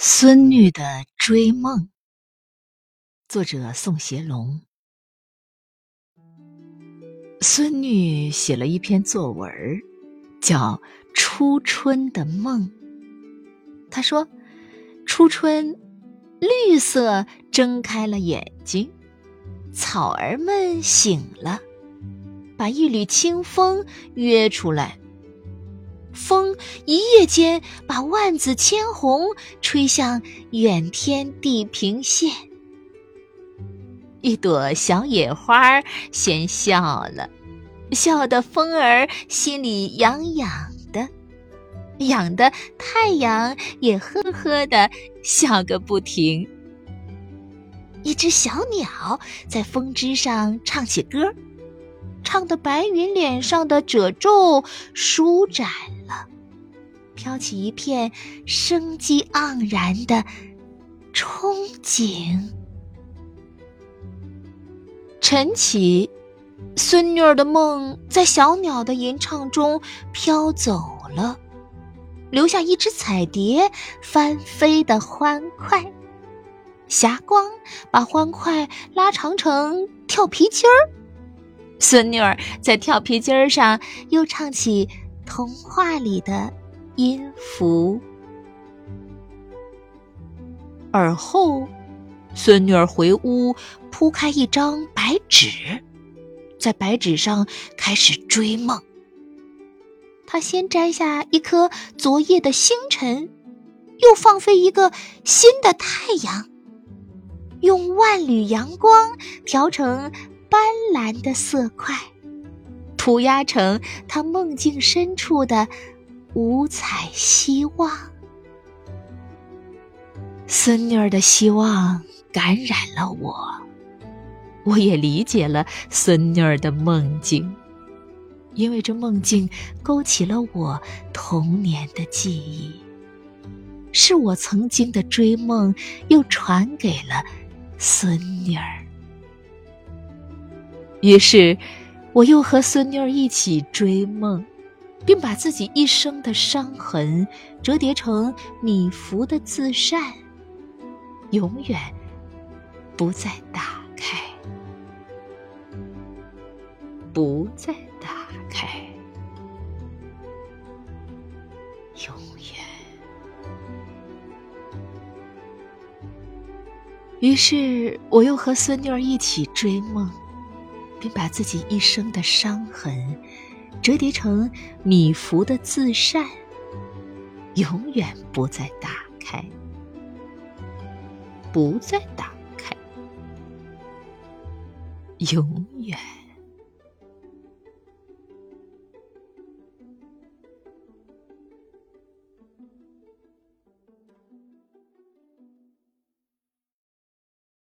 孙女的追梦，作者宋协龙。孙女写了一篇作文，叫《初春的梦》。她说：“初春，绿色睁开了眼睛，草儿们醒了，把一缕清风约出来。”风一夜间把万紫千红吹向远天地平线，一朵小野花先笑了，笑得风儿心里痒痒的，痒的太阳也呵呵的笑个不停。一只小鸟在风枝上唱起歌，唱的白云脸上的褶皱舒展了。飘起一片生机盎然的憧憬。晨起，孙女儿的梦在小鸟的吟唱中飘走了，留下一只彩蝶翻飞的欢快。霞光把欢快拉长成跳皮筋儿，孙女儿在跳皮筋儿上又唱起童话里的。音符。而后，孙女儿回屋，铺开一张白纸，在白纸上开始追梦。她先摘下一颗昨夜的星辰，又放飞一个新的太阳，用万缕阳光调成斑斓的色块，涂鸦成他梦境深处的。五彩希望，孙女儿的希望感染了我，我也理解了孙女儿的梦境，因为这梦境勾起了我童年的记忆，是我曾经的追梦，又传给了孙女儿。于是，我又和孙女儿一起追梦。并把自己一生的伤痕折叠成米芾的自扇，永远不再打开，不再打开，永远。于是，我又和孙女儿一起追梦，并把自己一生的伤痕。折叠成米芾的自善，永远不再打开，不再打开，永远。